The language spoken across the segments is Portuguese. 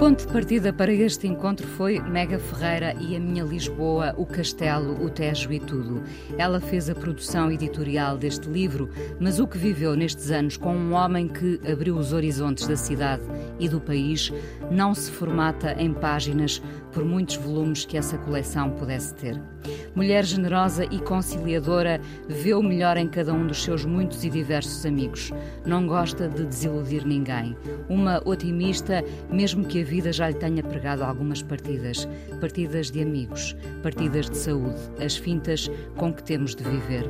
Ponto de partida para este encontro foi Mega Ferreira e a minha Lisboa, o Castelo, o Tejo e tudo. Ela fez a produção editorial deste livro, mas o que viveu nestes anos com um homem que abriu os horizontes da cidade e do país não se formata em páginas por muitos volumes que essa coleção pudesse ter. Mulher generosa e conciliadora, vê o melhor em cada um dos seus muitos e diversos amigos. Não gosta de desiludir ninguém. Uma otimista, mesmo que a vida já lhe tenha pregado algumas partidas. Partidas de amigos, partidas de saúde, as fintas com que temos de viver.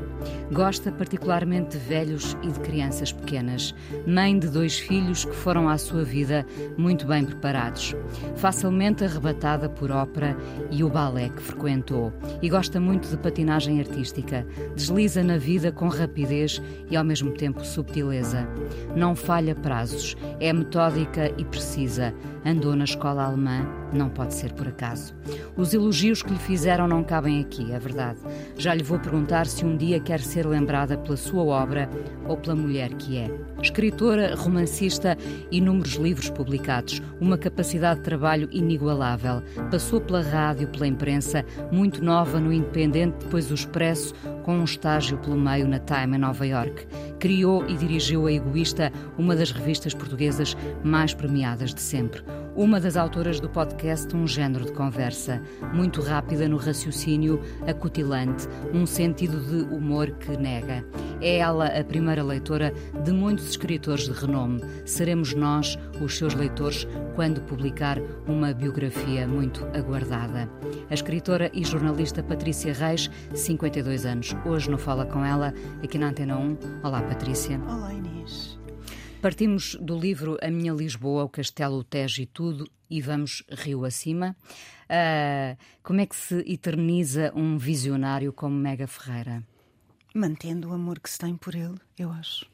Gosta particularmente de velhos e de crianças pequenas. Mãe de dois filhos que foram à sua vida muito bem preparados. Facilmente arrebatada por ópera e o balé que frequentou. E gosta muito de patinagem artística. Desliza na vida com rapidez e ao mesmo tempo subtileza. Não falha prazos, é metódica e precisa. Andou na escola alemã, não pode ser por acaso. Os elogios que lhe fizeram não cabem aqui, é verdade. Já lhe vou perguntar se um dia quer ser lembrada pela sua obra ou pela mulher que é. Escritora, romancista, inúmeros livros publicados, uma capacidade de trabalho inigualável. Passou pela rádio, pela imprensa, muito nova no Independente, depois o Expresso, com um estágio pelo meio na Time em Nova York. Criou e dirigiu a Egoísta, uma das revistas portuguesas mais premiadas de sempre. Uma das autoras do podcast Um Género de Conversa, muito rápida no raciocínio, acutilante, um sentido de humor que nega. É ela a primeira leitora de muitos escritores de renome. Seremos nós, os seus leitores, quando publicar uma biografia muito aguardada. A escritora e jornalista Patrícia Reis, 52 anos. Hoje no Fala Com Ela, aqui na Antena 1. Olá, Patrícia. Olá, Inês. Partimos do livro A Minha Lisboa, o Castelo, o Tejo e Tudo e vamos rio acima. Uh, como é que se eterniza um visionário como Mega Ferreira? Mantendo o amor que se tem por ele, eu acho.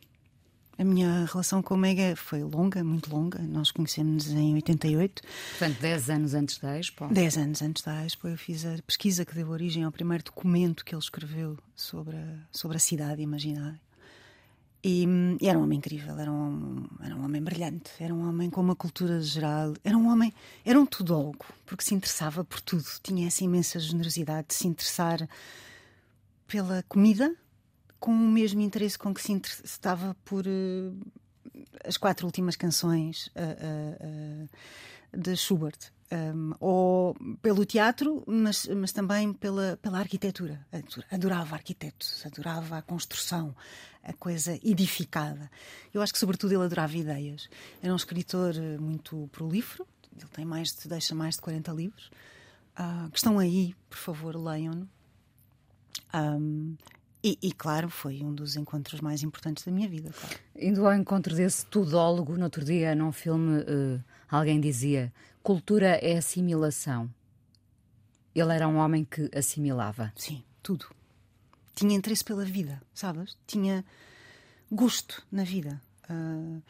A minha relação com o Mega foi longa, muito longa. Nós conhecemos em 88. Portanto, 10 anos antes da Expo? 10 anos antes da Expo. Eu fiz a pesquisa que deu origem ao primeiro documento que ele escreveu sobre a, sobre a cidade imaginária. E, e, era um homem incrível, era um, era um homem brilhante, era um homem com uma cultura geral, era um homem, era um tudólogo, porque se interessava por tudo, tinha essa imensa generosidade de se interessar pela comida, com o mesmo interesse com que se interessava por uh, as quatro últimas canções uh, uh, de Schubert. Um, ou pelo teatro, mas, mas também pela, pela arquitetura. Adorava arquitetos, adorava a construção, a coisa edificada. Eu acho que, sobretudo, ele adorava ideias. Era um escritor muito prolífero, ele tem mais de, deixa mais de 40 livros, uh, que estão aí, por favor, leiam-no. Um, e, e, claro, foi um dos encontros mais importantes da minha vida. Claro. Indo ao encontro desse tudólogo, no outro dia, num filme, uh, alguém dizia: cultura é assimilação. Ele era um homem que assimilava. Sim, tudo. Tinha interesse pela vida, sabes? Tinha gosto na vida. Uh,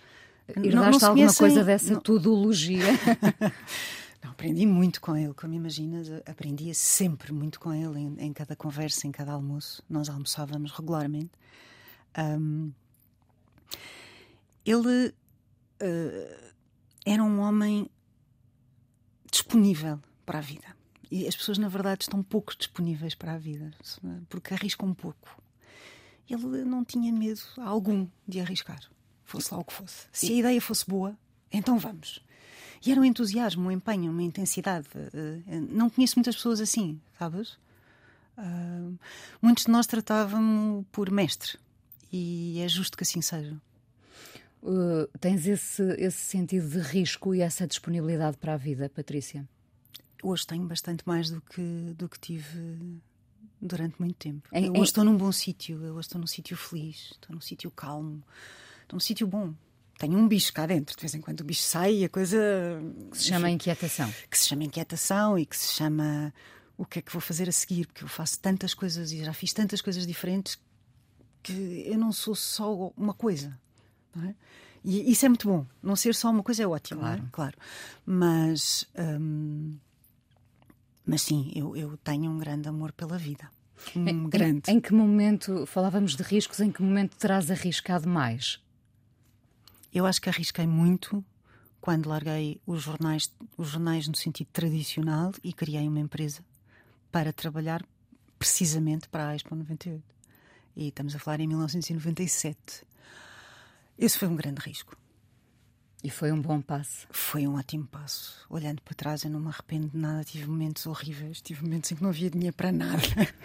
Herdaste alguma coisa dessa não... tudologia? Não, aprendi muito com ele, como imaginas, aprendia sempre muito com ele em, em cada conversa, em cada almoço. Nós almoçávamos regularmente. Um, ele uh, era um homem disponível para a vida. E as pessoas, na verdade, estão pouco disponíveis para a vida, porque arriscam um pouco. Ele não tinha medo algum de arriscar, fosse lá o que fosse. Se a ideia fosse boa, então vamos. E era um entusiasmo, um empenho, uma intensidade. Eh, eh, não conheço muitas pessoas assim, sabes? Uh, muitos de nós tratavam por mestre e é justo que assim seja. Uh, tens esse, esse sentido de risco e essa disponibilidade para a vida, Patrícia? Hoje tenho bastante mais do que, do que tive durante muito tempo. Em, eu hoje em... estou num bom sítio, eu hoje estou num sítio feliz, estou num sítio calmo, estou num sítio bom. tenho um bicho cá dentro. De vez em quando o bicho sai e a coisa. Que se chama enfim, inquietação. Que se chama inquietação e que se chama o que é que vou fazer a seguir, porque eu faço tantas coisas e já fiz tantas coisas diferentes que eu não sou só uma coisa. É? E isso é muito bom. Não ser só uma coisa é ótimo, claro. É? claro. Mas, hum, mas sim, eu, eu tenho um grande amor pela vida. Um em, grande. Em, em que momento, falávamos de riscos, em que momento terás arriscado mais? Eu acho que arrisquei muito quando larguei os jornais, os jornais no sentido tradicional e criei uma empresa para trabalhar precisamente para a Expo 98. E estamos a falar em 1997. Esse foi um grande risco. E foi um bom passo. Foi um ótimo passo. Olhando para trás, eu não me arrependo de nada. Tive momentos horríveis, tive momentos em que não havia dinheiro para nada.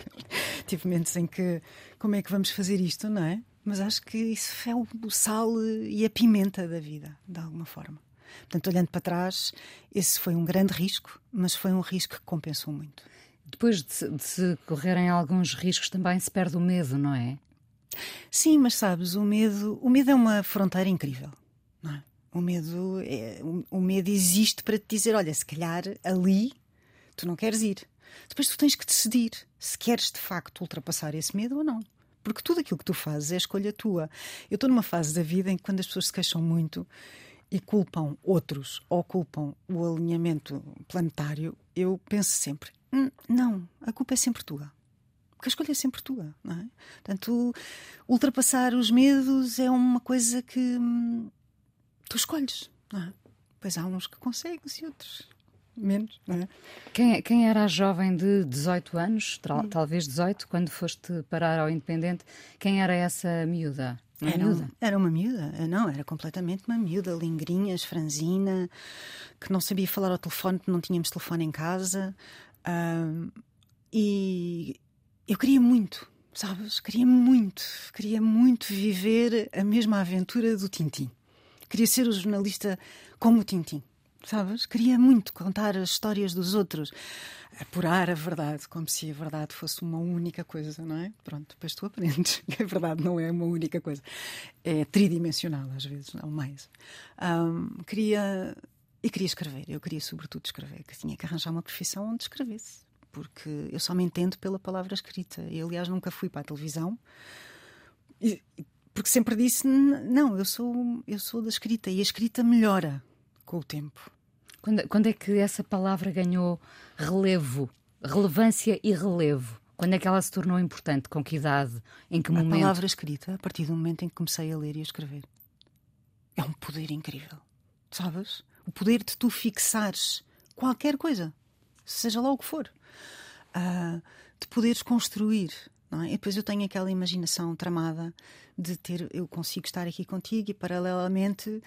tive momentos em que, como é que vamos fazer isto, não é? Mas acho que isso é o, sal e a pimenta da vida, de alguma forma. Portanto, olhando para trás, esse foi um grande risco, mas foi um risco que compensou muito. Depois de, de se correrem alguns riscos, também se perde o medo, não é? Sim, mas sabes, o medo, o medo é uma fronteira incrível, não é? O medo, é, o, o medo existe para te dizer, olha, se calhar ali tu não queres ir. Depois tu tens que decidir se queres de facto ultrapassar esse medo ou não. Porque tudo aquilo que tu fazes é escolha tua. Eu estou numa fase da vida em que, quando as pessoas se queixam muito e culpam outros ou culpam o alinhamento planetário, eu penso sempre: hum, não, a culpa é sempre tua. Porque a escolha é sempre tua, não é? Portanto, ultrapassar os medos é uma coisa que hum, tu escolhes, não é? Pois há uns que consegues e outros menos, não é? Quem, quem era a jovem de 18 anos, tal, talvez 18, quando foste parar ao Independente, quem era essa miúda? Uma era, miúda? era uma miúda, eh, não, era completamente uma miúda, lingrinhas, franzina, que não sabia falar ao telefone porque não tínhamos telefone em casa. Uh, e eu queria muito, sabes? Queria muito, queria muito viver a mesma aventura do Tintim. Queria ser o jornalista como o Tintim sabes? Queria muito contar as histórias dos outros, apurar a verdade, como se a verdade fosse uma única coisa, não é? Pronto, depois tu aprendes que a verdade não é uma única coisa, é tridimensional às vezes, não mais. Um, queria e queria escrever, eu queria sobretudo escrever, que tinha que arranjar uma profissão onde escrevesse, porque eu só me entendo pela palavra escrita. Eu, aliás, nunca fui para a televisão. E, porque sempre disse não eu sou eu sou da escrita e a escrita melhora com o tempo. Quando, quando é que essa palavra ganhou relevo, relevância e relevo? Quando é que ela se tornou importante? Com que idade? Em que momento? A palavra escrita, a partir do momento em que comecei a ler e a escrever. É um poder incrível. Sabes? O poder de tu fixares qualquer coisa, seja lá o que for. Uh, de poderes construir é? E depois eu tenho aquela imaginação tramada de ter, eu consigo estar aqui contigo e paralelamente uh,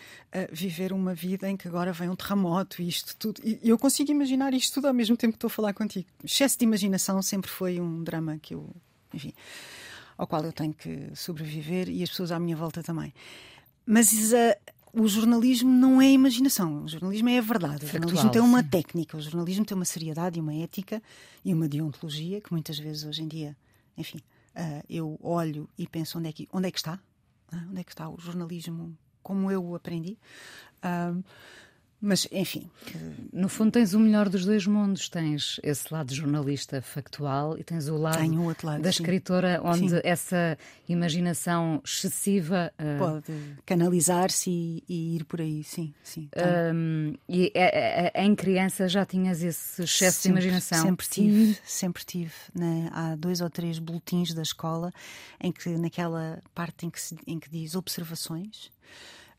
viver uma vida em que agora vem um terremoto e isto tudo. E eu consigo imaginar isto tudo ao mesmo tempo que estou a falar contigo. excesso de imaginação sempre foi um drama que eu, enfim, ao qual eu tenho que sobreviver e as pessoas à minha volta também. Mas uh, o jornalismo não é imaginação, o jornalismo é a verdade. O jornalismo tem uma técnica, o jornalismo tem uma seriedade e uma ética e uma deontologia que muitas vezes hoje em dia enfim, uh, eu olho e penso onde é que, onde é que está? Uh, onde é que está o jornalismo como eu o aprendi? Uh, mas, enfim. No fundo, tens o melhor dos dois mundos. Tens esse lado jornalista factual e tens o lado, lado da sim. escritora, onde sim. essa imaginação excessiva uh... pode canalizar-se e, e, ir por aí. Sim, sim. Um, e é, é, em criança já tinhas esse excesso sempre, de imaginação? Sempre tive, sempre tive. Né? Há dois ou três boletins da escola em que, naquela parte em que, se, em que diz observações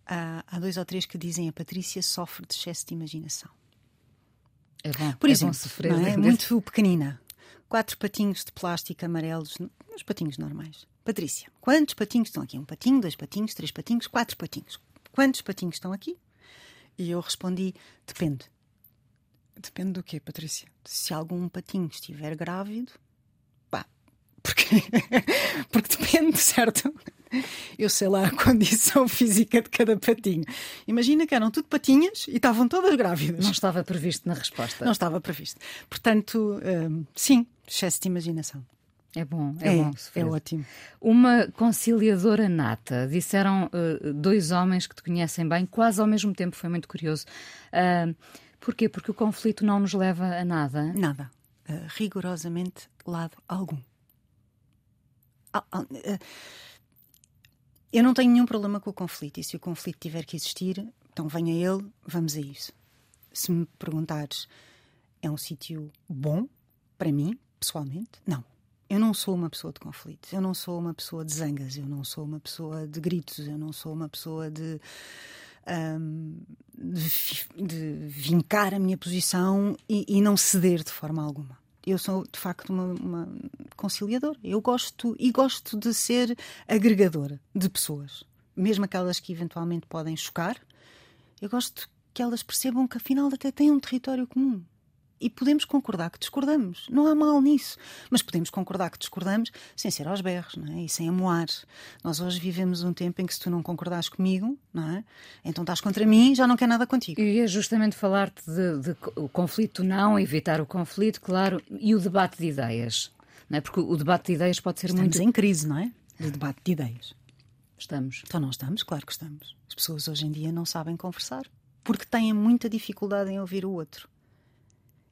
há, há dois ou três que dizem a Patrícia sofre de excesso de imaginação. É bom, Por é exemplo, bom sofrer. Não é? muito pequenina. Quatro patinhos de plástico amarelos, os patinhos normais. Patrícia, quantos patinhos estão aqui? Um patinho, dois patinhos, três patinhos, quatro patinhos. Quantos patinhos estão aqui? E eu respondi: depende. Depende do quê, Patrícia? Se algum patinho estiver grávido, pá, porque, porque depende, certo? Eu sei lá a condição física de cada patinho. Imagina que eram tudo patinhas e estavam todas grávidas. Não estava previsto na resposta. Não estava previsto. Portanto, hum, sim, excesso de imaginação. É bom, é, É, bom. é sofrer. ótimo. Uma conciliadora nata, disseram eh, dois homens que te conhecem bem, quase ao mesmo tempo, foi muito curioso. Ah, porquê? Porque o conflito não nos leva a nada. Nada. Uh, rigorosamente lado algum. Ah, ah, uh, eu não tenho nenhum problema com o conflito. E se o conflito tiver que existir, então venha ele, vamos a isso. Se me perguntares, é um sítio bom para mim, pessoalmente? Não. Eu não sou uma pessoa de conflitos, eu não sou uma pessoa de zangas, eu não sou uma pessoa de gritos, eu não sou uma pessoa de, ahm, de, de vincar a minha posição e, e não ceder de forma alguma. Eu sou de facto uma, uma conciliadora. Eu gosto e gosto de ser agregadora de pessoas, mesmo aquelas que eventualmente podem chocar. Eu gosto que elas percebam que afinal até têm um território comum. E podemos concordar que discordamos. Não há mal nisso. Mas podemos concordar que discordamos sem ser aos berros, não é? E sem amoar. Nós hoje vivemos um tempo em que se tu não concordares comigo, não é? Então estás contra mim, já não quer nada contigo. Eu ia justamente falar-te de, de o conflito não, evitar o conflito, claro, e o debate de ideias. Não é? Porque o debate de ideias pode ser Estamos muito. em crise, não é? De debate de ideias. Estamos. Então não estamos? Claro que estamos. As pessoas hoje em dia não sabem conversar porque têm muita dificuldade em ouvir o outro.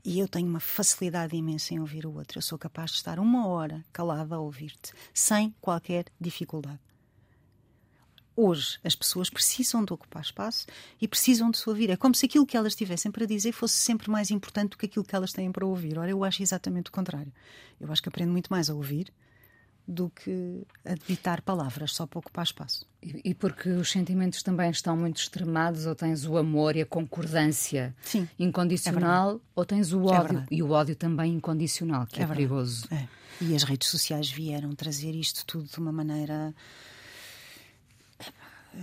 E eu tenho uma facilidade imensa em ouvir o outro. Eu sou capaz de estar uma hora calada a ouvir-te, sem qualquer dificuldade. Hoje as pessoas precisam de ocupar espaço e precisam de se ouvir. É como se aquilo que elas tivessem para dizer fosse sempre mais importante do que aquilo que elas têm para ouvir. Ora, eu acho exatamente o contrário. Eu acho que aprendo muito mais a ouvir do que a ditar palavras só para ocupar espaço. E, e porque os sentimentos também estão muito extremados, ou tens o amor e a concordância Sim, incondicional, ou tens o É ódio verdade. e o ódio também incondicional, que é, verdade. perigoso. É. E as redes sociais vieram trazer isto tudo de uma maneira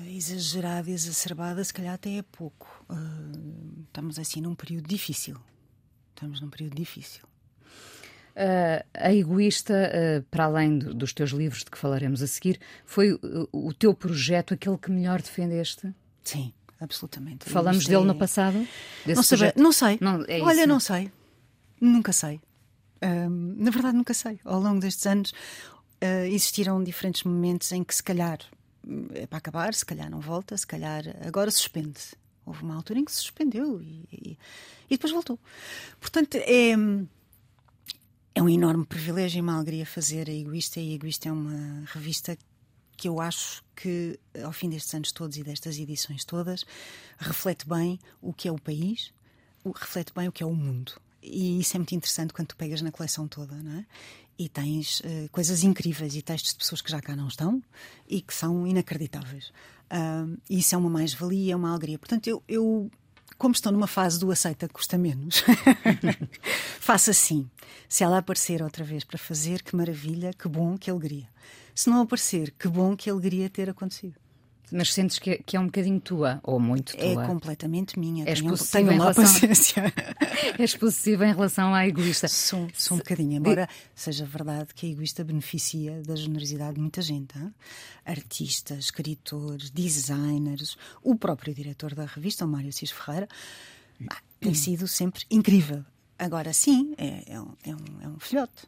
exagerada, exacerbada, se calhar até é pouco. Ah, estamos assim num período difícil. Estamos num período difícil. Uh, a Egoísta, uh, para além do- dos teus livros de que falaremos a seguir, foi uh, o teu projeto aquele que melhor defendeste? Sim, absolutamente. Falamos dele é- no passado? Não, sabe- não sei. Não, é Olha, isso. não sei. Nunca sei. Na verdade, nunca sei. Ao longo destes anos ah, existiram diferentes momentos em que, se calhar, é para acabar, se calhar não volta, se calhar agora suspende. Houve uma altura em que se suspendeu e, e- e depois voltou. Portanto, é, é um enorme privilégio e uma alegria fazer a Egoísta. E a Egoísta é uma revista que eu acho que, ao fim destes anos todos e destas edições todas, reflete bem o que é o país, reflete bem o que é o mundo. E isso é muito interessante quando tu pegas na coleção toda, não é? E tens eh, coisas incríveis e textos de pessoas que já cá não estão e que são inacreditáveis. E isso é uma mais-valia, é uma alegria. Portanto, eu, eu, como estou numa fase do aceita custa menos, faço assim. Se ela aparecer outra vez para fazer, que maravilha, que bom, que alegria. Se não aparecer, que bom, que alegria ter acontecido. Mas sentes que é, que é um bocadinho tua, ou muito É tua? completamente minha. És possível tenham em lá relação- paciência. És possessiva em relação à Egoísta. Sou, sou um bocadinho, embora seja verdade que a egoísta beneficia da generosidade de muita gente. hã? Artistas, escritores, designers, o próprio diretor da revista, o Mário Cis Ferreira, tem sido sempre incrível. Agora sim, é, é um, é, um, é um filhote.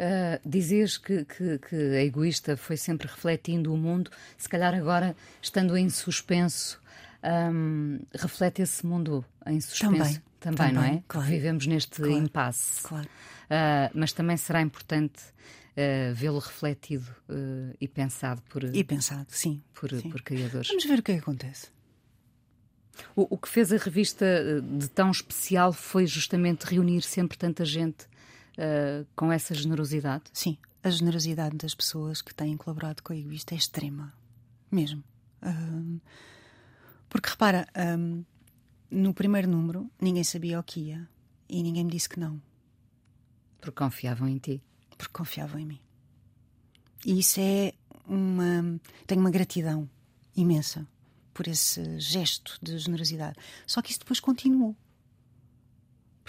Uh, dizes que, que, que a egoísta foi sempre refletindo o mundo, se calhar agora, estando em suspenso, um, reflete esse mundo em suspenso Também, não é? também, claro. Vivemos neste Claro, impasse. Claro. Uh, mas também será importante uh, vê-lo refletido uh, e pensado por, E pensado, sim. por, sim. por criadores. Vamos ver o que é que acontece. O, o que fez a revista de tão especial foi justamente reunir sempre tanta gente uh, com essa generosidade. Sim, a generosidade das pessoas que têm colaborado com a Egoísta é extrema. Mesmo. Ahm, porque repara, ahm, no primeiro número ninguém sabia o que ia e ninguém me disse que não, Porque confiavam em ti. porque confiavam em mim. E isso é uma. Tenho uma gratidão imensa por esse gesto de generosidade. Só que isso depois continuou.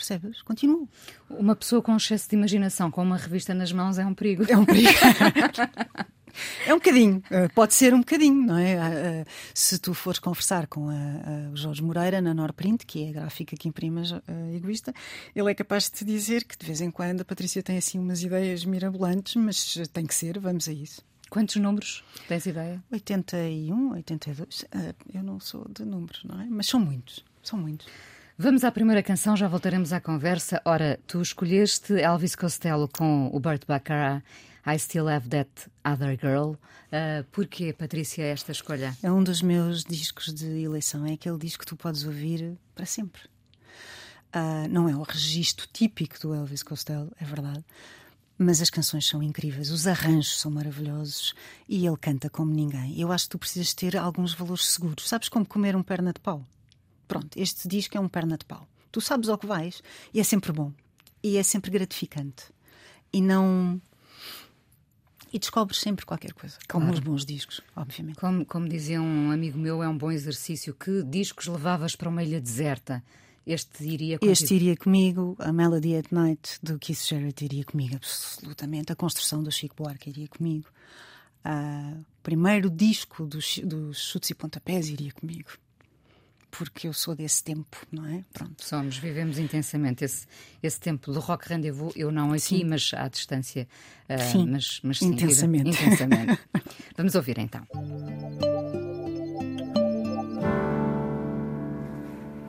Percebes? Continuou. Uma pessoa com excesso de imaginação com uma revista nas mãos é um perigo. É um perigo. É um bocadinho, eh, pode ser um bocadinho, não é? Ah, ah, Se tu fores conversar com o Jorge Moreira na Norprint, que é a gráfica que a egoísta, ele é capaz de te dizer que de vez em quando a Patrícia tem assim umas ideias mirabolantes, mas tem que ser, vamos a isso. Quantos números? Tens ideia? 81, 82, ah, eu não sou de números, não é? Mas são muitos, são muitos. Vamos à primeira canção, já voltaremos à conversa. Ora, tu escolheste Elvis Costello com o Burt Bacharach, I Still Have That Other Girl. Uh, porquê, Patrícia, esta escolha? É um dos meus discos de eleição. É aquele disco que tu podes ouvir para sempre. Ah, não é o registro típico do Elvis Costello, é verdade. Mas as canções são incríveis, os arranjos são maravilhosos e ele canta como ninguém. Eu acho que tu precisas ter alguns valores seguros. Sabes como comer um perna de pau? Pronto, este disco é um perna de pau. Tu sabes ao que vais e é sempre bom. E é sempre gratificante. E não. E descobres sempre qualquer coisa. Como Claro. os bons discos, obviamente. Como, como dizia um amigo meu, é um bom exercício. Que discos levavas para uma ilha deserta? Este iria contigo. Este iria comigo, a Melody at Night do Keith Jarrett iria comigo, absolutamente. A construção do Chico Buarque iria comigo. Ah, o primeiro disco dos, dos Chutes e Pontapés iria comigo. Porque eu sou desse tempo, não é? Pronto. Somos, vivemos intensamente esse, esse tempo do Rock Rendezvous. Eu não aqui, Sim. mas à distância. ah, Sim, mas, mas sim, vive- intensamente. intensamente. Vamos ouvir então.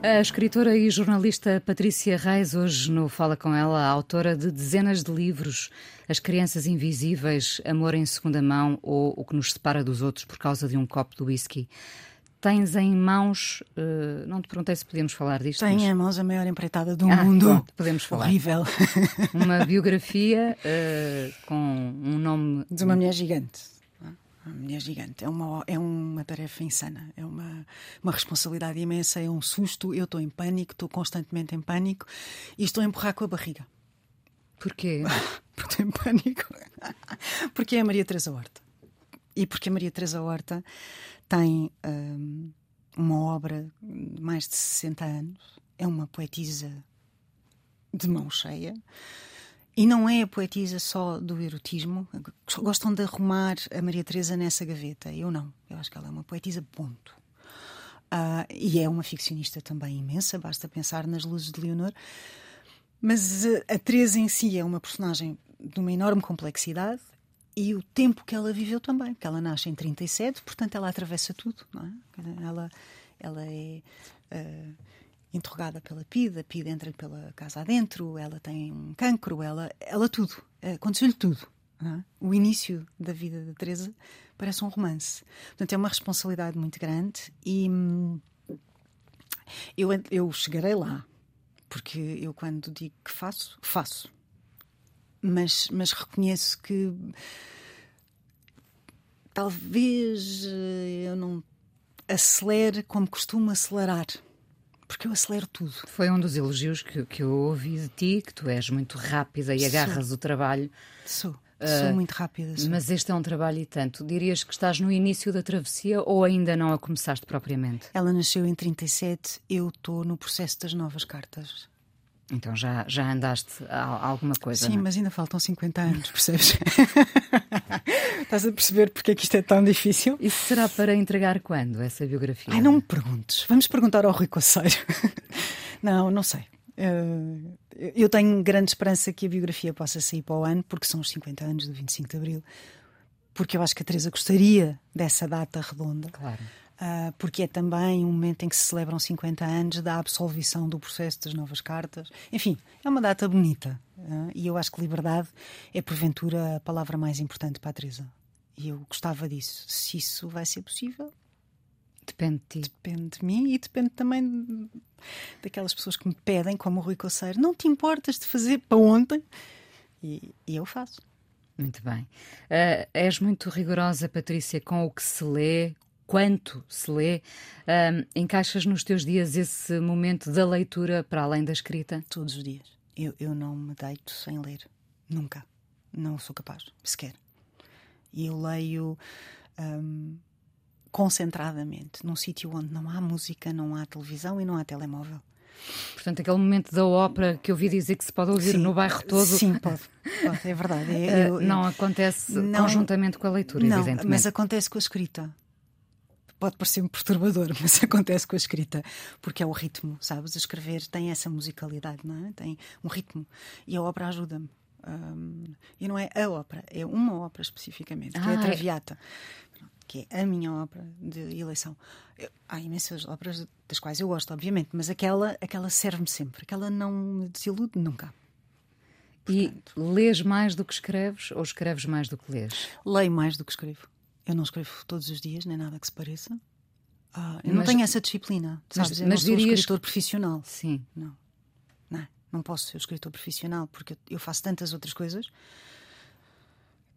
A escritora e jornalista Patrícia Reis, hoje no Fala Com Ela, a autora de dezenas de livros, As Crianças Invisíveis, Amor em Segunda Mão ou O que nos separa dos outros por causa de um copo de whisky. Tens em mãos, eh, não te perguntei se podíamos falar disto, Tem mas em mãos a maior empreitada do Ah, mundo. pronto, podemos falar. Horrível. uma biografia eh, com um nome De uma mulher gigante. Uma mulher gigante. É uma, é uma tarefa insana. É uma, uma responsabilidade imensa. É um susto. Eu estou em pânico. Estou constantemente em pânico. E estou a empurrar com a barriga. Porquê? Porque estou em pânico. Porque é a Maria Teresa Horta. E porque a Maria Teresa Horta tem hum, uma obra de mais de 60 anos. É uma poetisa de mão cheia. E não é a poetisa só do erotismo. Gostam de arrumar a Maria Teresa nessa gaveta. Eu não. Eu acho que ela é uma poetisa, ponto. Ah, e é uma ficcionista também imensa, basta pensar nas luzes de Leonor. Mas eh, a Teresa em si é uma personagem de uma enorme complexidade e o tempo que ela viveu também, porque ela nasce em 37, portanto ela atravessa tudo, é? Ela, ela é eh, interrogada pela PIDE, a PIDE entra pela casa adentro, ela tem um cancro, ela, ela tudo, eh, aconteceu-lhe tudo. é? O início da vida da Teresa parece um romance. Portanto, é uma responsabilidade muito grande e hum, eu, eu chegarei lá, porque eu quando digo que faço, faço. Mas, mas reconheço que talvez eh, eu não acelere como costumo acelerar. Porque eu acelero tudo. Foi um dos elogios que, que eu ouvi de ti, que tu és muito rápida e Sou. agarras o trabalho. Sou. Sou muito rápida. sou. Mas este é um trabalho e tanto. Dirias que estás no início da travessia ou ainda não a começaste propriamente? Ela nasceu em 37, eu estou no processo das novas cartas. Então já, já andaste a, a alguma coisa. Sim, não é? mas ainda faltam 50 anos, percebes? Estás a perceber porque é que isto é tão difícil? Isso será para entregar quando, essa biografia? Ai, não me perguntes. Vamos perguntar ao Rui Coceiro. não, não sei. Eh, eu tenho grande esperança que a biografia possa sair para o ano, porque são os 50 anos do 25 de Abril. Porque eu acho que a Teresa gostaria dessa data redonda. Claro. Ah, porque é também um momento em que se celebram 50 anos da absolvição do processo das novas cartas. Enfim, é uma data bonita. ah, e eu acho que liberdade é, porventura, a palavra mais importante para a Teresa. E eu gostava disso. Se isso vai ser possível, Depende de ti. depende de mim e depende também daquelas pessoas que me pedem, como o Rui Coceiro, não te importas de fazer para ontem? E, e eu faço. Muito bem. Ah, és muito rigorosa, Patrícia, com o que se lê, quanto se lê. Ah, encaixas nos teus dias esse momento da leitura para além da escrita? Todos os dias. Eu, eu não me deito sem ler. Nunca. Não sou capaz, sequer. E eu leio hum, concentradamente, num sítio onde não há música, não há televisão e não há telemóvel. Portanto, aquele momento da ópera que eu ouvi dizer que se pode ouvir Sim. no bairro todo. Sim, pode. pode, é verdade. É- eu- não acontece Não- conjuntamente com a leitura, não, evidentemente. mas acontece com a escrita. Pode parecer-me perturbador, mas acontece com a escrita, porque é o ritmo, sabes? Escrever tem essa musicalidade, não é? Tem um ritmo. E a ópera ajuda-me. Hum, e não é a ópera, é uma ópera especificamente, que é Ah, a é. Traviata, que é a minha ópera de eleição. Eu- há imensas óperas das quais eu gosto, obviamente, mas aquela, aquela serve-me sempre, aquela não me desilude nunca. E lês mais do que escreves ou escreves mais do que lês? Leio mais do que escrevo. Eu não escrevo todos os dias, nem nada que se pareça. Ah, eu não Mas- tenho essa disciplina, mas- sabes? eu mas não sou dirias- escritor profissional. Sim. Não. Não, não posso ser escritor profissional porque eu- faço tantas outras coisas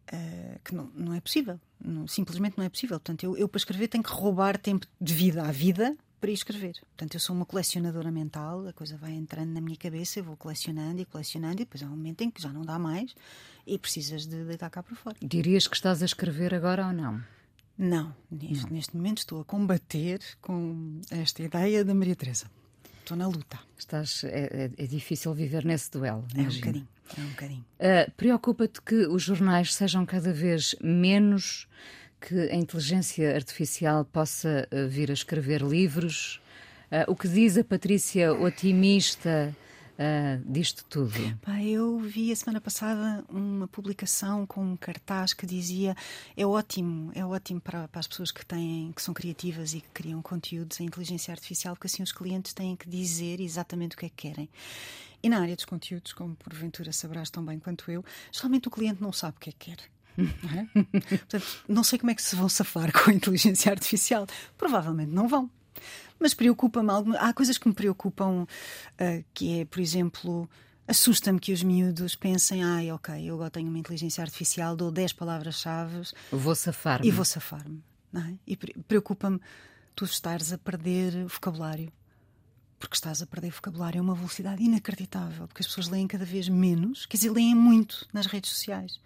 eh, que não, não é possível. Não- simplesmente não é possível. Portanto, eu, eu para escrever tenho que roubar tempo de vida à vida para escrever. Portanto, eu sou uma colecionadora mental, a coisa vai entrando na minha cabeça, eu vou colecionando e colecionando, e depois há um momento em que já não dá mais e precisas de deitar cá para fora. Dirias que estás a escrever agora ou não? Não, neste, neste momento estou a combater com esta ideia da Maria Teresa. Estou na luta. Estás, é, é- é difícil viver nesse duelo. É um imagino. bocadinho. É um bocadinho. Uh, Preocupa-te que os jornais sejam cada vez menos, que a inteligência artificial possa uh, vir a escrever livros? Uh, o que diz a Patrícia otimista uh, disto tudo? Eu vi a semana passada uma publicação com um cartaz que dizia é ótimo, é ótimo para, para as pessoas que têm, que são criativas e que criam conteúdos, a inteligência artificial, porque assim os clientes têm que dizer exatamente o que é que querem. E na área dos conteúdos, como porventura sabrás tão bem quanto eu, geralmente o cliente não sabe o que é que quer. Não, é? Portanto, não sei como é que se vão safar com a inteligência artificial. Provavelmente não vão. Mas preocupa-me algo. Há coisas que me preocupam, ah, que é, por exemplo, assusta-me que os miúdos pensem: ai, ok, eu agora tenho uma inteligência artificial, dou 10 palavras-chave Vou safar-me. e vou safar-me. é? E pre- preocupa-me tu estares a perder vocabulário. Porque estás a perder vocabulário a uma velocidade inacreditável, porque as pessoas leem cada vez menos, quer dizer, leem muito nas redes sociais.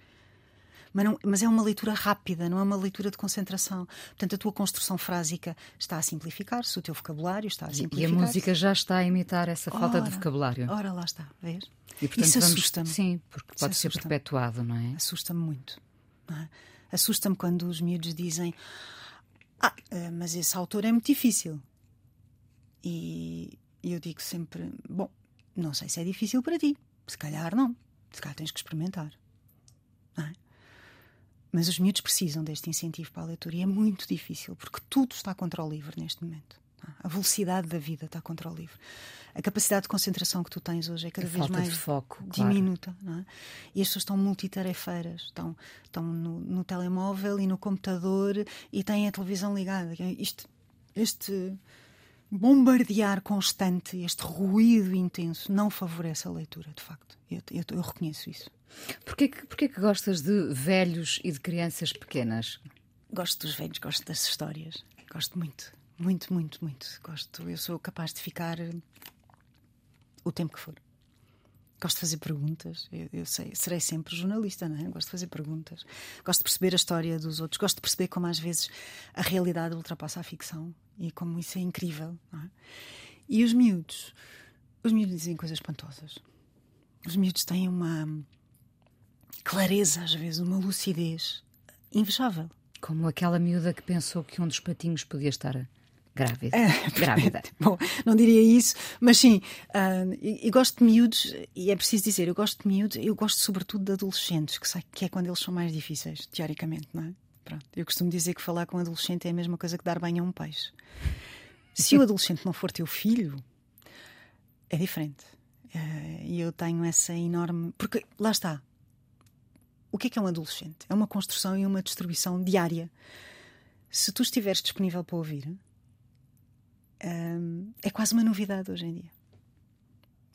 Mas, não- mas é uma leitura rápida, não é uma leitura de concentração. Portanto, a tua construção frásica está a simplificar-se, o teu vocabulário está a E a música já está a imitar essa falta de Ora, vocabulário. Ora, lá está, vês? E, portanto, Isso assusta-me. Sim, porque pode ser perpetuado, não é? Assusta-me muito. é? Assusta-me quando os miúdos dizem: Ah, eh, mas esse autor é muito difícil. E eu digo sempre: Bom, não sei se é difícil para ti. Se calhar não. Se calhar tens que experimentar. Não é? Mas os miúdos precisam deste incentivo para a leitura e é muito difícil, porque tudo está contra o livro neste momento. é? A velocidade da vida está contra o livro. A capacidade de concentração que tu tens hoje é cada A vez mais foco, claro. diminuta. Não é? E as pessoas estão multitarefeiras, estão, estão no, no telemóvel e no computador e têm a televisão ligada. Isto, este bombardear constante, este ruído intenso, não favorece a leitura, de facto. Eu, eu, eu reconheço isso. Porquê que, porquê que gostas de velhos e de crianças pequenas? Gosto dos velhos, gosto das histórias. Gosto muito, muito, muito, muito. Gosto. Eu sou capaz de ficar eh, o tempo que for. Gosto de fazer perguntas. Eu, eu sei, serei sempre jornalista, não é? Gosto de fazer perguntas. Gosto de perceber a história dos outros. Gosto de perceber como às vezes a realidade ultrapassa a ficção e como isso é incrível. É? E os miúdos, os miúdos dizem coisas espantosas. Os miúdos têm uma clareza, às vezes, uma lucidez invejável. Como aquela miúda que pensou que um dos patinhos podia estar grávida. É, grávida. Bom, não diria isso, mas sim, ah, e, e gosto de miúdos, e é preciso dizer, eu gosto de miúdos, eu gosto sobretudo de adolescentes, que, sei, que é quando eles são mais difíceis, teoricamente, não é? Pronto, eu costumo dizer que falar com um adolescente é a mesma coisa que dar banho a um peixe. Se o adolescente não for teu filho, é diferente. Ah, E eu tenho essa enorme. Porque lá está. O que é que é um adolescente? É uma construção e uma distribuição diária. Se tu estiveres disponível para ouvir, hum, é quase uma novidade hoje em dia.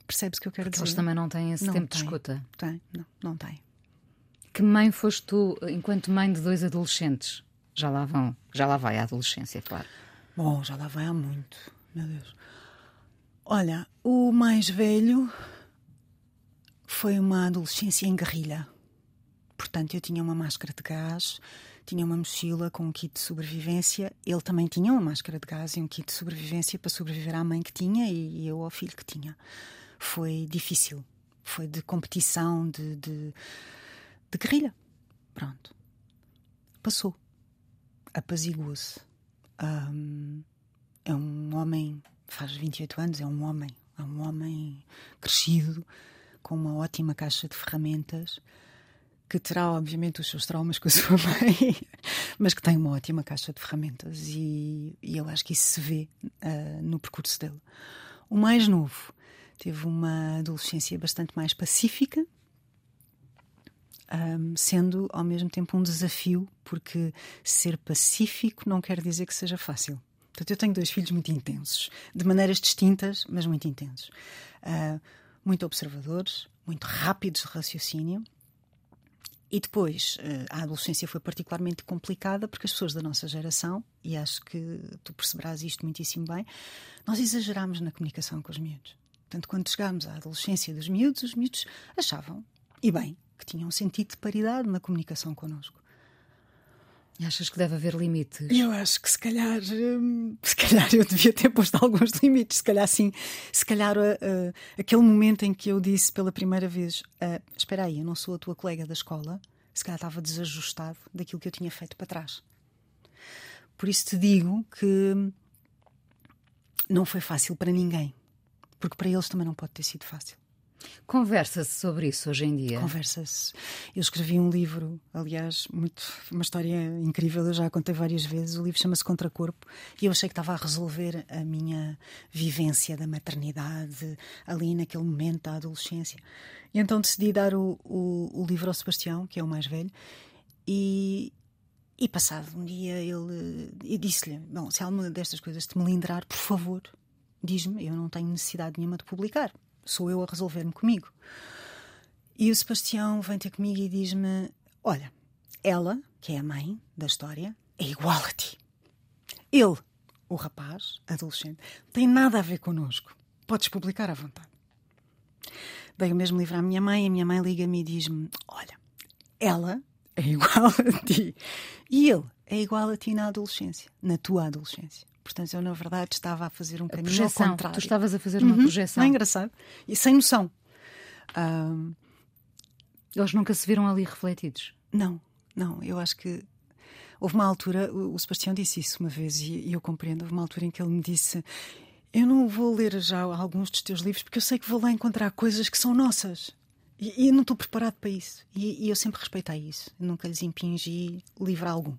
Percebes o que eu quero Porque dizer? eles também não têm esse Não tempo de têm. escuta. Tem, não, não tem. Que mãe foste tu enquanto mãe de dois adolescentes? Já lá vão, já lá vai a adolescência, claro. Bom, já lá vai há muito, meu Deus. Olha, o mais velho foi uma adolescência em guerrilha. Portanto, eu tinha uma máscara de gás, tinha uma mochila com um kit de sobrevivência. Ele também tinha uma máscara de gás e um kit de sobrevivência para sobreviver à mãe que tinha e eu ao filho que tinha. Foi difícil. Foi de competição, de, de, de guerrilha. Pronto. Passou. Apaziguou-se. Um, é um homem, faz 28 anos, é um homem. É um homem crescido, com uma ótima caixa de ferramentas que terá, obviamente, os seus traumas com a sua mãe, mas que tem uma ótima caixa de ferramentas e, e eu acho que isso se vê uh, no percurso dele. O mais novo teve uma adolescência bastante mais pacífica, um, sendo ao mesmo tempo um desafio, porque ser pacífico não quer dizer que seja fácil. Portanto, eu tenho dois filhos muito intensos, de maneiras distintas, mas muito intensos. Uh, muito observadores, muito rápidos de raciocínio e depois, eh, a adolescência foi particularmente complicada porque as pessoas da nossa geração, e acho que tu perceberás isto muitíssimo bem, nós exagerámos na comunicação com os miúdos. Portanto, quando chegámos à adolescência dos miúdos, os miúdos achavam, e bem, que tinham um sentido de paridade na comunicação connosco. Achas que deve haver limites? Eu acho que se calhar, hum, se calhar eu devia ter posto alguns limites. Se calhar sim, se calhar uh, uh, aquele momento em que eu disse pela primeira vez: uh, Espera aí, eu não sou a tua colega da escola, se calhar estava desajustado daquilo que eu tinha feito para trás. Por isso te digo que não foi fácil para ninguém, porque para eles também não pode ter sido fácil. Conversa-se sobre isso hoje em dia? Conversa-se. Eu escrevi um livro, aliás, muito, uma história incrível, eu já a contei várias vezes. O livro chama-se Contracorpo e eu achei que estava a resolver a minha vivência da maternidade ali naquele momento da adolescência. E então decidi dar o, o, o livro ao Sebastião, que é o mais velho, e, e passado um dia ele eu disse-lhe: Bom, se alguma destas coisas te melindrar, por favor, diz-me, eu não tenho necessidade nenhuma de publicar sou eu a resolver-me comigo. E o Sebastião vem ter comigo e diz-me: Olha, ela, que é a mãe da história, é igual a ti. Ele, o rapaz, adolescente, tem nada a ver connosco. Podes publicar à vontade. Dei o mesmo livro à minha mãe, e a minha mãe liga-me e diz-me: Olha, ela é igual a ti. E ele é igual a ti na adolescência, na tua adolescência. Portanto, eu, na verdade, estava a fazer um a caminho projeção. ao contrário. Tu estavas a fazer uma uhum. projeção. Não é engraçado? E sem noção. Um... Eles nunca se viram ali refletidos? Não, não. Eu acho que houve uma altura, o Sebastião disse isso uma vez e, eu compreendo. Houve uma altura em que ele me disse: Eu não vou ler já alguns dos teus livros porque eu sei que vou lá encontrar coisas que são nossas. E, e não estou preparado para isso. E, e, eu sempre respeitei isso. nunca lhes impingi livro algum.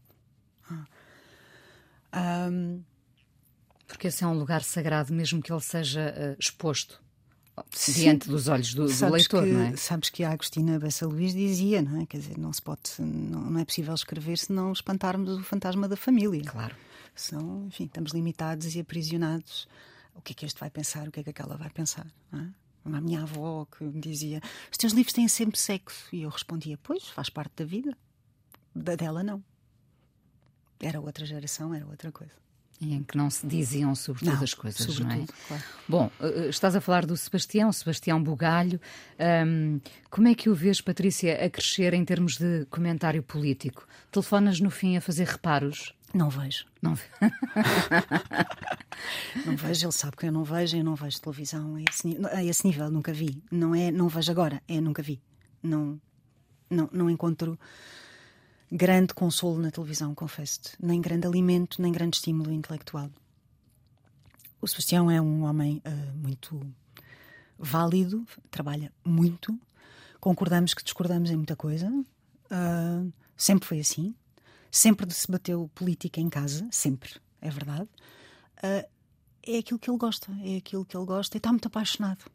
Ah. Um, porque esse é um lugar sagrado, mesmo que ele seja uh, exposto Sim. diante dos olhos do, do leitor, que, não é? Sabes que a Agostina Bessa Luís dizia, não é? Quer dizer, não se pode, não, não é possível escrever se não espantarmos o fantasma da família. Claro. São, enfim, estamos limitados e aprisionados. O que é que este vai pensar? O que é que aquela vai pensar? Não é? A minha avó que me dizia: Os teus livros têm sempre sexo. E eu respondia: Pois, faz parte da vida. Da dela, não. Era outra geração, era outra coisa em que não se diziam sobre todas as coisas, sobretudo, não é? Claro. Bom, eh, eh, estás a falar do Sebastião, Sebastião Bugalho. Um, como é que o vês, Patrícia, a crescer em termos de comentário político? Telefonas no fim a fazer reparos? Não vejo. Não, não vejo, ele sabe que eu não vejo, eu não vejo televisão a esse, a esse nível, nunca vi. Não é, não vejo agora, é nunca vi. Não, não, não encontro grande consolo na televisão, confesso-te. Nem grande alimento, nem grande estímulo intelectual. O Sebastião é um homem uh, muito válido, trabalha muito. Concordamos que discordamos em muita coisa. Uh, sempre foi assim. Sempre se bateu política em casa, sempre, é verdade. Uh, é aquilo que ele gosta, é aquilo que ele gosta e está muito apaixonado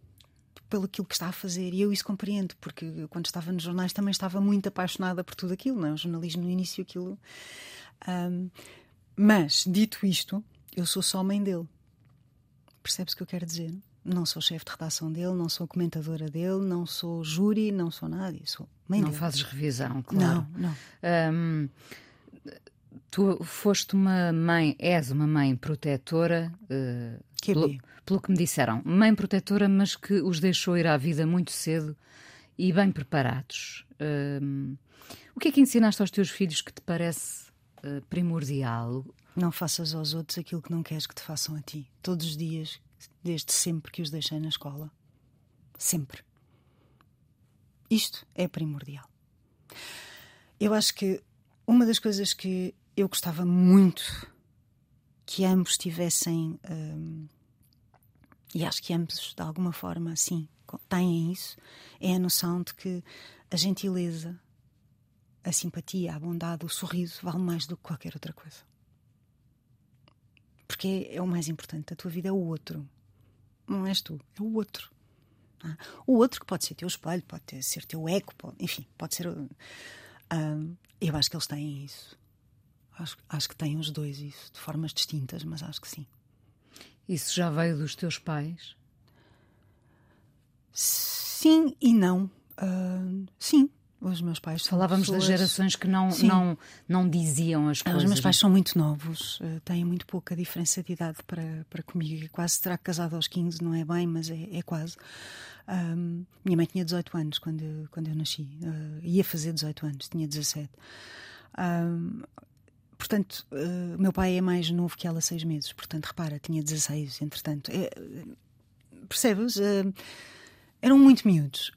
pelo aquilo que está a fazer. E eu isso compreendo, porque quando estava nos jornais também estava muito apaixonada por tudo aquilo, não é? O jornalismo no início, aquilo. Um, mas, dito isto, eu sou só mãe dele. Percebes o que eu quero dizer? Não sou chefe de redação dele, não sou comentadora dele, não sou júri, não sou nada. Sou mãe não dele. fazes revisão, claro. Não, não. Um, tu foste uma mãe, és uma mãe protetora. Uh, que pelo, pelo que me disseram, mãe protetora, mas que os deixou ir à vida muito cedo e bem preparados. Hum, o que é que ensinaste aos teus filhos que te parece uh, primordial? Não faças aos outros aquilo que não queres que te façam a ti. Todos os dias, desde sempre que os deixei na escola. Sempre. Isto é primordial. Eu acho que uma das coisas que eu gostava muito que ambos tivessem. Hum, e acho que ambos, de alguma forma, sim, têm isso, é a noção de que a gentileza, a simpatia, a bondade, o sorriso vale mais do que qualquer outra coisa. Porque é, é o mais importante. A tua vida é o outro. Não és tu, é o outro. Ah, o outro que pode ser teu espelho, pode ser teu eco, pode, enfim, pode ser. Uh, eu acho que eles têm isso. Acho, acho que têm os dois isso, de formas distintas, mas acho que sim. Isso já veio dos teus pais? Sim e não. Uh, sim, os meus pais Falávamos pessoas... das gerações que não, não, não diziam as coisas. Os meus pais são muito novos, uh, têm muito pouca diferença de idade para, para comigo. Quase terá casado aos 15, não é bem, mas é, é quase. Um, minha mãe tinha 18 anos quando eu, quando eu nasci. Uh, ia fazer 18 anos, tinha 17. Um, portanto, uh, meu pai é mais novo que ela seis meses. Portanto, repara, tinha 16, entretanto. É, percebes? Uh, eram muito miúdos.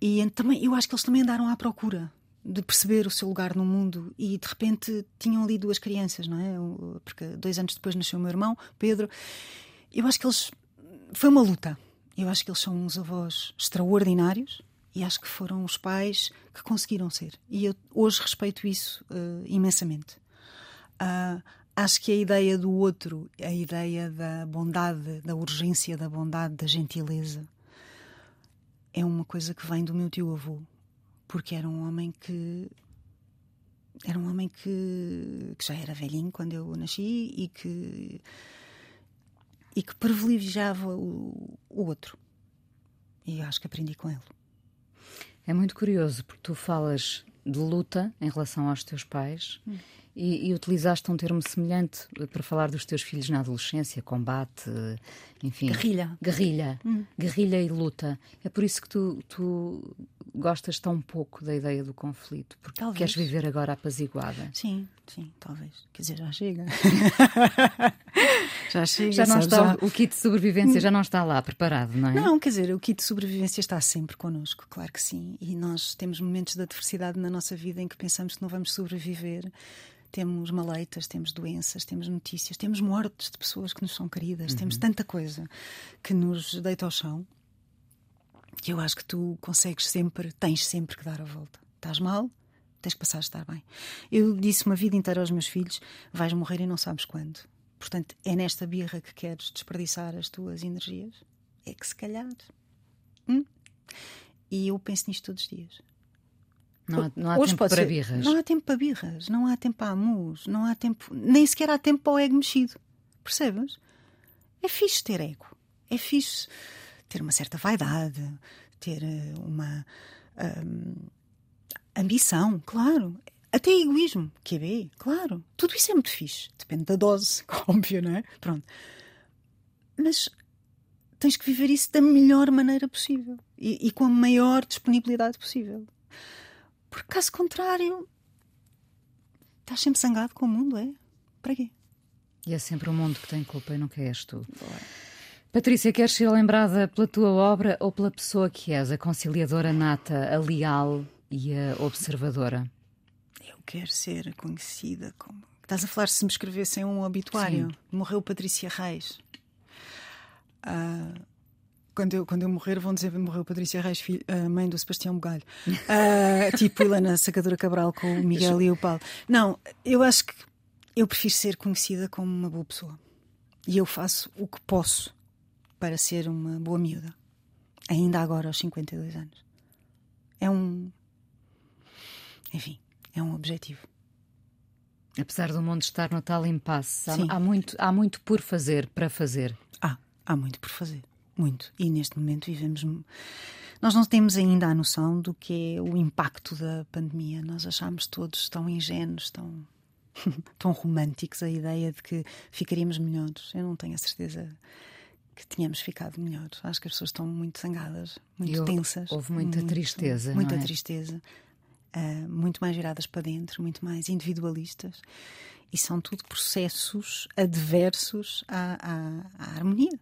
e também, eu acho que eles também andaram à procura de perceber o seu lugar no mundo e de repente tinham ali duas crianças, não é? Porque dois anos depois nasceu o meu irmão, Pedro. Eu acho que eles. Foi uma luta eu acho que eles são uns avós extraordinários e acho que foram os pais que conseguiram ser. E eu hoje respeito isso uh, imensamente. Uh, acho que a ideia do outro, a ideia da bondade, da urgência da bondade, da gentileza, é uma coisa que vem do meu tio avô, porque era um homem que era um homem que, que já era velhinho quando eu nasci e que e que privilegiava o, o outro. E acho que aprendi com ele. É muito curioso porque tu falas de luta em relação aos teus pais hum. e, e, utilizaste um termo semelhante para falar dos teus filhos na adolescência, combate, enfim. Guerrilha. Guerrilha. Hum. Guerrilha e luta. É por isso que tu, tu gostas tão pouco da ideia do conflito, porque talvez. queres viver agora apaziguada. Sim, sim, talvez. Quer dizer, já chega. já chega. Já não está, já... O kit de sobrevivência já não está lá preparado, não é? Não, quer dizer, o kit de sobrevivência está sempre connosco, claro que sim. E nós temos momentos de adversidade na nossa vida em que pensamos que não vamos sobreviver. Temos maleitas, temos doenças, temos notícias, temos mortes de pessoas que nos são queridas, uhum. temos tanta coisa que nos deita ao chão que eu acho que tu consegues sempre, tens sempre que dar a volta. Estás mal? Tens que passar a estar bem. Eu disse uma vida inteira aos meus filhos: vais morrer e não sabes quando. Portanto, é nesta birra que queres desperdiçar as tuas energias? É que se calhar. Hum? E eu penso nisto todos os dias. Não há, não há tempo para ser, birras. Não há tempo para birras, não há tempo para amus, não há tempo, nem sequer há tempo para o ego mexido. Percebes? É fixe ter ego. É fixe ter uma certa vaidade, ter eh, uma um, ambição, claro. Até egoísmo, que é claro. Tudo isso é muito fixe. Depende da dose, óbvio, não é? Pronto. Mas tens que viver isso da melhor maneira possível e, e com a maior disponibilidade possível. Porque, caso contrário, estás sempre zangado com o mundo, é? Para quê? E é sempre o mundo que tem culpa e nunca és tu. Patrícia, queres ser lembrada pela tua obra ou pela pessoa que és, a conciliadora nata, a leal e a observadora? Eu quero ser conhecida como. Estás a falar se me escrevessem um obituário. Sim. Morreu Patrícia Reis. Uh, quando, eu, quando eu morrer, vão dizer que morreu Patrícia Reis, filho, uh, mãe do Sebastião Bugalho. Uh, tipo Helena Sacadora Cabral com o Miguel e o Paulo. Não, eu acho que eu prefiro ser conhecida como uma boa pessoa. E eu faço o que posso para ser uma boa miúda, ainda agora aos 52 anos. É um. Enfim, é um objetivo. Apesar do mundo estar no tal impasse, há, há, muito, há muito por fazer, para fazer. Há, há muito por fazer. Muito. E neste momento vivemos. Nós não temos ainda a noção do que é o impacto da pandemia. Nós achamos todos tão ingênuos, tão, tão românticos a ideia de que ficaríamos melhores. Eu não tenho a certeza que tínhamos ficado melhor. Acho que as pessoas estão muito zangadas, muito E houve- tensas. houve muita muito- tristeza, Muita é? tristeza. ah, muito mais viradas para dentro, muito mais individualistas. E são tudo processos adversos à, à- à harmonia.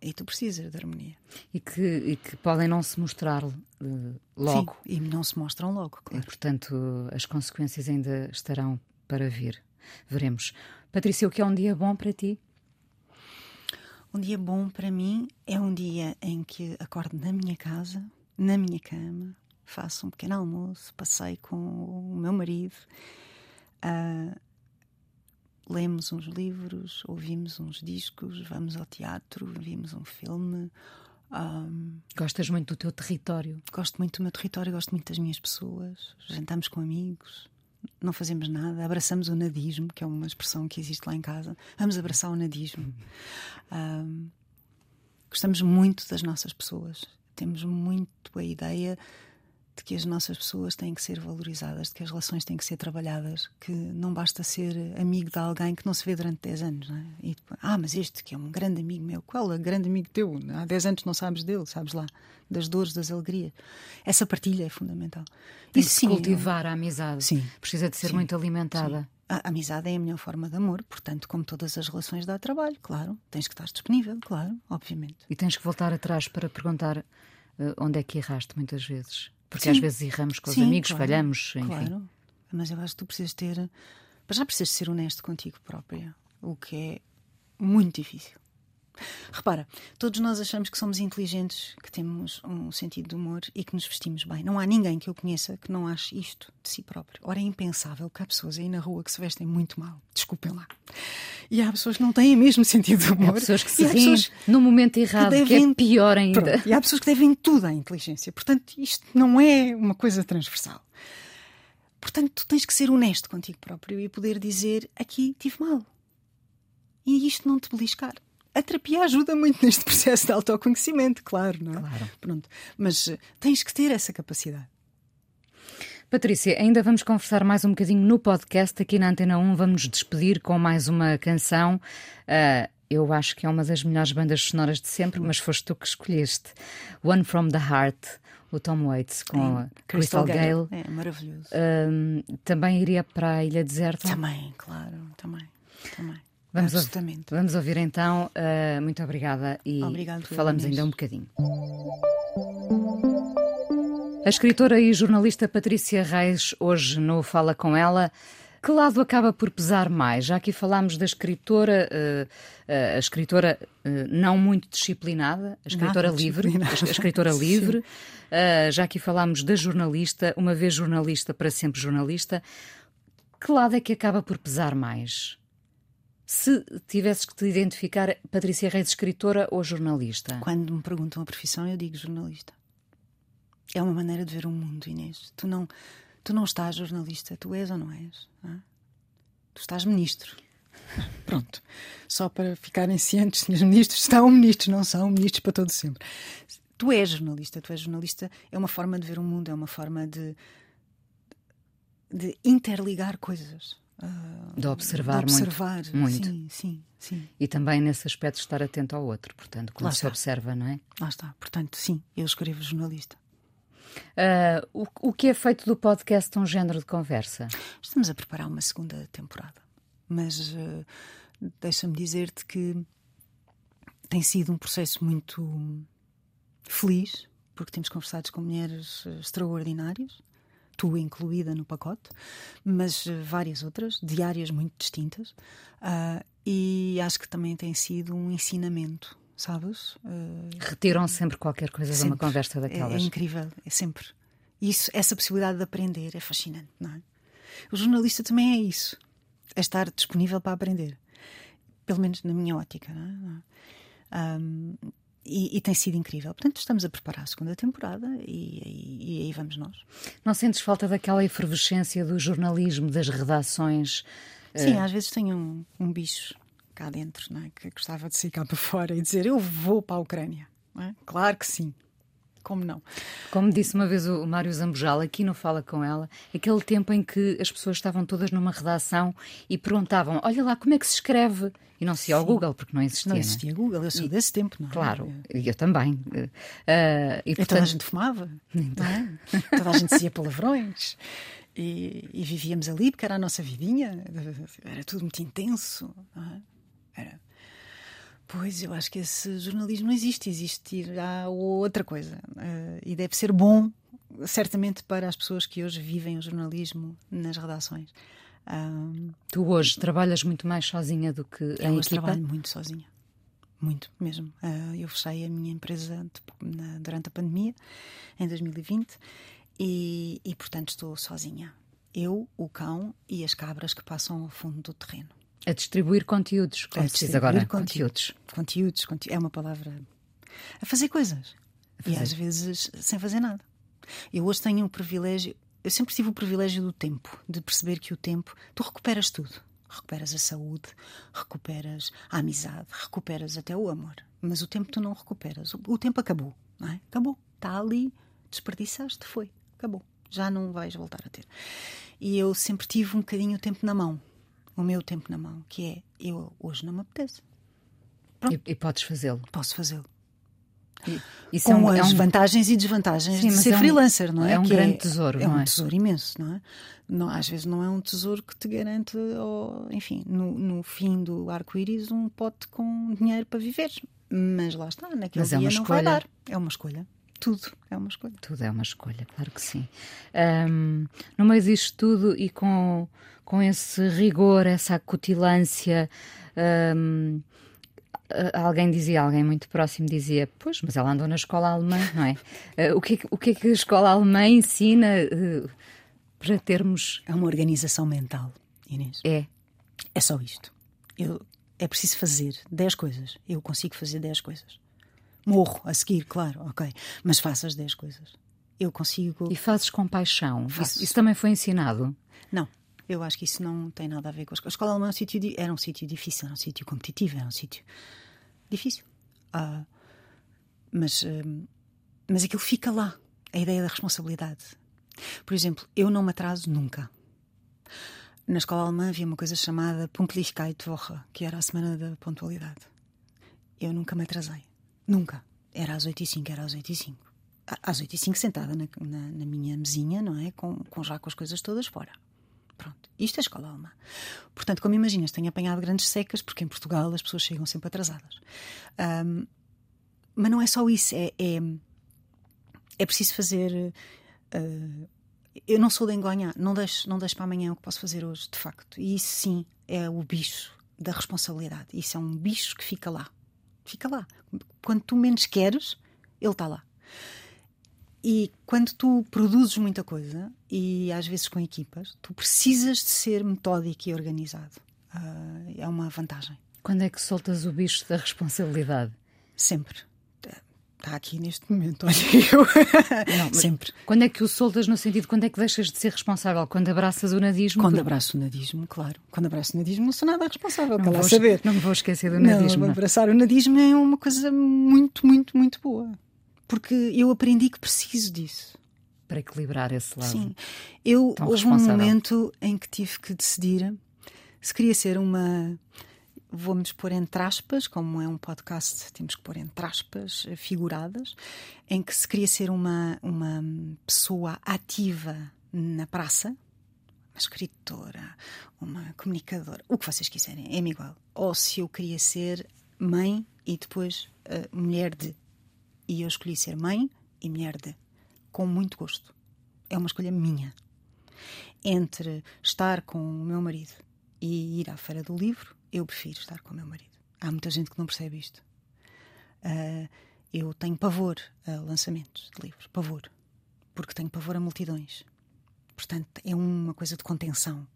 E tu precisas de harmonia. E que, e que podem não se mostrar eh, logo. Sim, e não se mostram logo, E, claro. portanto, as consequências ainda estarão para vir. Veremos. Patrícia, o que é um dia bom para ti? Um dia bom para mim é um dia em que acordo na minha casa, na minha cama, faço um pequeno almoço, passei com o meu marido, ah, lemos uns livros, ouvimos uns discos, vamos ao teatro, vimos um filme. ah, Gostas muito do teu território? gosto muito do meu território, gosto muito das minhas pessoas, jantamos com amigos, não fazemos nada, abraçamos o nadismo, que é uma expressão que existe lá em casa. Vamos abraçar o nadismo. Ahm, gostamos muito das nossas pessoas, temos muito a ideia de que as nossas pessoas têm que ser valorizadas, de que as relações têm que ser trabalhadas, que não basta ser amigo de alguém que não se vê durante 10 anos. Não é? E ah, mas este que é um grande amigo meu, qual é o grande amigo teu? Há 10 anos não sabes dele, sabes lá, das dores, das alegrias. Essa partilha é fundamental. Tem E sim, cultivar a amizade. Sim. Precisa de ser Sim. muito alimentada. A amizade é a melhor forma de amor, portanto, como todas as relações, dá trabalho, claro. Tens que estar disponível, claro, obviamente. E tens que voltar atrás para perguntar eh, onde é que erraste muitas vezes. Porque Sim. às vezes erramos com os Sim, amigos, claro, falhamos, enfim. Claro, mas eu acho que tu precisas ter. Mas já precisas ser honesto contigo própria, o que é muito difícil. Repara, todos nós achamos que somos inteligentes, que temos um sentido de humor e que nos vestimos bem. Não há ninguém que eu conheça que não ache isto de si próprio. Ora, é impensável que há pessoas aí na rua que se vestem muito mal. Desculpem lá. E há pessoas que não têm o mesmo sentido de humor. Há pessoas que se riem no momento errado, que, devem- é pior ainda. Pronto, E há pessoas que devem tudo à inteligência. Portanto, isto não é uma coisa transversal. Portanto, tu tens que ser honesto contigo próprio e poder dizer aqui tive mal. E isto não te beliscar. A terapia ajuda muito neste processo de autoconhecimento, claro, não é? Claro. Pronto. Mas eh, tens que ter essa capacidade. Patrícia, ainda vamos conversar mais um bocadinho no podcast. Aqui na Antena 1 vamos nos despedir com mais uma canção. Ah, eu acho que é uma das melhores bandas sonoras de sempre, mas foste tu que escolheste. One from the Heart, o Tom Waits com a Crystal, Gale. É maravilhoso. Ahm, também iria para a Ilha Deserta. Também, claro, também. também. Vamos, ouvir, Absolutamente. vamos ouvir então. Ah, muito obrigada e Obrigado, falamos ainda um bocadinho. A escritora e jornalista Patrícia Reis, hoje no Fala Com Ela. Que lado acaba por pesar mais? Já aqui falámos da escritora, eh, eh, a escritora eh, não muito disciplinada, a escritora Nada livre, a escritora livre. Já aqui falámos da jornalista, uma vez jornalista, para sempre jornalista. Que lado é que acaba por pesar mais? Se tivesses que te identificar, Patrícia Reis, escritora ou jornalista? Quando me perguntam a profissão, eu digo jornalista. É uma maneira de ver o mundo, Inês. Tu não, tu não estás jornalista, tu és ou não és? é? Tu estás ministro. Pronto. Só para ficarem cientes, ministros, estão ministros, não são ministros para todo sempre. Tu és jornalista, tu és jornalista, é uma forma de ver o mundo, é uma forma de, de interligar coisas. Ah, De observar de muito, observar. muito. Sim, sim, sim. E também nesse aspecto estar atento ao outro, portanto, quando Lá se está. observa, não é? Lá está. Portanto, sim, eu escrevo jornalista. Ah, o, o que é feito do podcast um género de conversa? Estamos a preparar uma segunda temporada, mas eh, deixa-me dizer-te que tem sido um processo muito feliz, porque temos conversado com mulheres extraordinárias, tu incluída no pacote, mas eh, várias outras, de áreas muito distintas, ah, e acho que também tem sido um ensinamento, sabes? Eh, Retiram sempre qualquer coisa de uma Sempre. conversa É- daquelas. É, incrível, é sempre. Isso, essa possibilidade de aprender é fascinante, não é? O jornalista também é isso. É estar disponível para aprender. Pelo menos na minha ótica, não é? É? Ahm, e, e tem sido incrível. Portanto, estamos a preparar a segunda temporada e, e- e aí vamos nós. Não sentes falta daquela efervescência do jornalismo, das redações? Sim, às vezes tenho um, um bicho cá dentro, não é? Que gostava de sair cá para fora e dizer eu vou para a Ucrânia. é? Claro que sim. Como não? Como disse uma vez o Mário Zambojal, aqui no Fala Com Ela, aquele tempo em que as pessoas estavam todas numa redação e perguntavam: Olha lá, como é que se escreve? E não se ia ao Google, porque não existia. Não é? existia Google, eu sou desse tempo, não é? Claro, eu também. Uh, e, portanto... Toda a gente fumava, não é? toda a gente dizia palavrões. E, e, vivíamos ali porque era a nossa vidinha, era tudo muito intenso. É? Era. Pois, eu acho que esse jornalismo não existe, existirá outra coisa. Uh, e deve ser bom, certamente, para as pessoas que hoje vivem o jornalismo nas redações. Tu hoje trabalhas muito mais sozinha do que eu em hoje equipa? trabalho muito sozinha. Muito mesmo. Uh, eu fechei a minha empresa na, durante a pandemia, em 2020, e, e, portanto estou sozinha. Eu, o cão e as cabras que passam ao fundo do terreno. A distribuir conteúdos, como a distribuir agora. Conteúdos. Conteúdos, conteúdos, é uma palavra. A fazer coisas. A fazer. E às vezes sem fazer nada. Eu hoje tenho o privilégio, eu sempre tive o privilégio do tempo, de perceber que o tempo, tu recuperas tudo. Recuperas a saúde, recuperas a amizade, recuperas até o amor. Mas o tempo tu não recuperas. O tempo acabou, não é? Acabou. Está ali, desperdiçaste, foi. Acabou. Já não vais voltar a ter. E eu sempre tive um bocadinho o tempo na mão o meu tempo na mão, que é eu hoje não me apetece. E, e, podes fazê-lo. Posso fazê-lo. Isso Com é um, as é um... vantagens e desvantagens Sim, de ser é um, freelancer, não é? É um que grande tesouro, é, não é? um tesouro imenso, não é? Não, às vezes não é um tesouro que te garante, ou, enfim, no, no fim do arco-íris, um pote com dinheiro para viver. Mas lá está, naquele Mas é dia não vai dar. É uma escolha. Tudo é uma escolha. Tudo é uma escolha, claro que sim. Um, no meio disto tudo e com, com esse rigor, essa acutilância. Um, alguém dizia, alguém muito próximo dizia, pois, mas ela andou na escola alemã, não é? Uh, o, que, o que é que a escola alemã ensina uh, para termos. É uma organização mental, Inês. É. É só isto. Eu, é preciso fazer 10 coisas. Eu consigo fazer 10 coisas. Morro a seguir, claro, ok. Mas faço as 10 coisas. Eu consigo. E fazes com paixão. Isso, isso, também foi ensinado? Não. Eu acho que isso não tem nada a ver com a escola. A escola alemã um sítio era um sítio difícil, era um sítio competitivo, era um sítio difícil. Uh, mas, uh, mas aquilo fica lá a ideia da responsabilidade. Por exemplo, eu não me atraso nunca. Na escola alemã havia uma coisa chamada Punktlichkeitswoche, que era a semana da pontualidade. Eu nunca me atrasei. Nunca. Era às 8 e 5, era às 8 e 5. Às 8 e 5 sentada na, na, na, minha mesinha, não é? Com, com já com as coisas todas fora. Pronto. Isto é escola alemã. Portanto, como imaginas, tenho apanhado grandes secas, porque em Portugal as pessoas chegam sempre atrasadas. Um, mas não é só isso. É, é, é preciso fazer. Uh, eu não sou de engonhar. Não deixo, não deixo para amanhã o que posso fazer hoje, de facto. E isso sim é o bicho da responsabilidade. Isso é um bicho que fica lá fica lá. Quando tu menos queres, ele está lá. E quando tu produzes muita coisa, e às vezes com equipas, tu precisas de ser metódico e organizado. Uh, é uma vantagem. Quando é que soltas o bicho da responsabilidade? Sempre está aqui neste momento, olha eu. Não, Sempre. Quando é que o soltas no sentido, quando é que deixas de ser responsável? Quando abraças o nadismo? Quando abraço o nadismo, claro. Quando abraço o nadismo não sou nada responsável, não vou, saber. Não me vou esquecer do nadismo. Não, abraçar o nadismo é uma coisa muito, muito, muito boa. Porque eu aprendi que preciso disso. Para equilibrar esse lado. Sim. Eu, houve um momento em que tive que decidir se queria ser uma vamos pôr entre aspas, como é um podcast, temos que pôr entre aspas figuradas, em que se queria ser uma, uma pessoa ativa na praça, uma escritora, uma comunicadora, o que vocês quiserem, é-me igual. Ou se eu queria ser mãe e depois uh, mulher de. E eu escolhi ser mãe e mulher de, com muito gosto. É uma escolha minha. Entre estar com o meu marido e ir à Feira do Livro, eu prefiro estar com o meu marido. Há muita gente que não percebe isto. Uh, eu tenho pavor a lançamentos de livros, pavor, porque tenho pavor a multidões. Portanto, é uma coisa de contenção.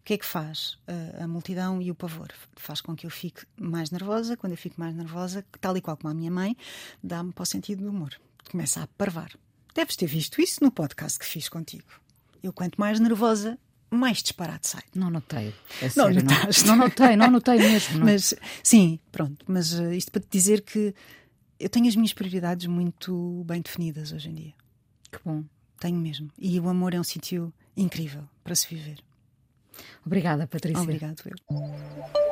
O que é que faz uh, a multidão e o pavor? Faz com que eu fique mais nervosa. Quando eu fico mais nervosa, tal e qual como a minha mãe, dá-me para o sentido do humor. Começa a parvar. Deves ter visto isso no podcast que fiz contigo. Eu, quanto mais nervosa, mais disparate sai. Não notei. É não sério, notaste. Não, não notei, não notei mesmo. Não. Mas, sim, pronto. Mas uh, isto para te dizer que eu tenho as minhas prioridades muito bem definidas hoje em dia. Que bom. Tenho mesmo. E o amor é um sítio incrível para se viver. Obrigada, Patrícia. Obrigado, eu.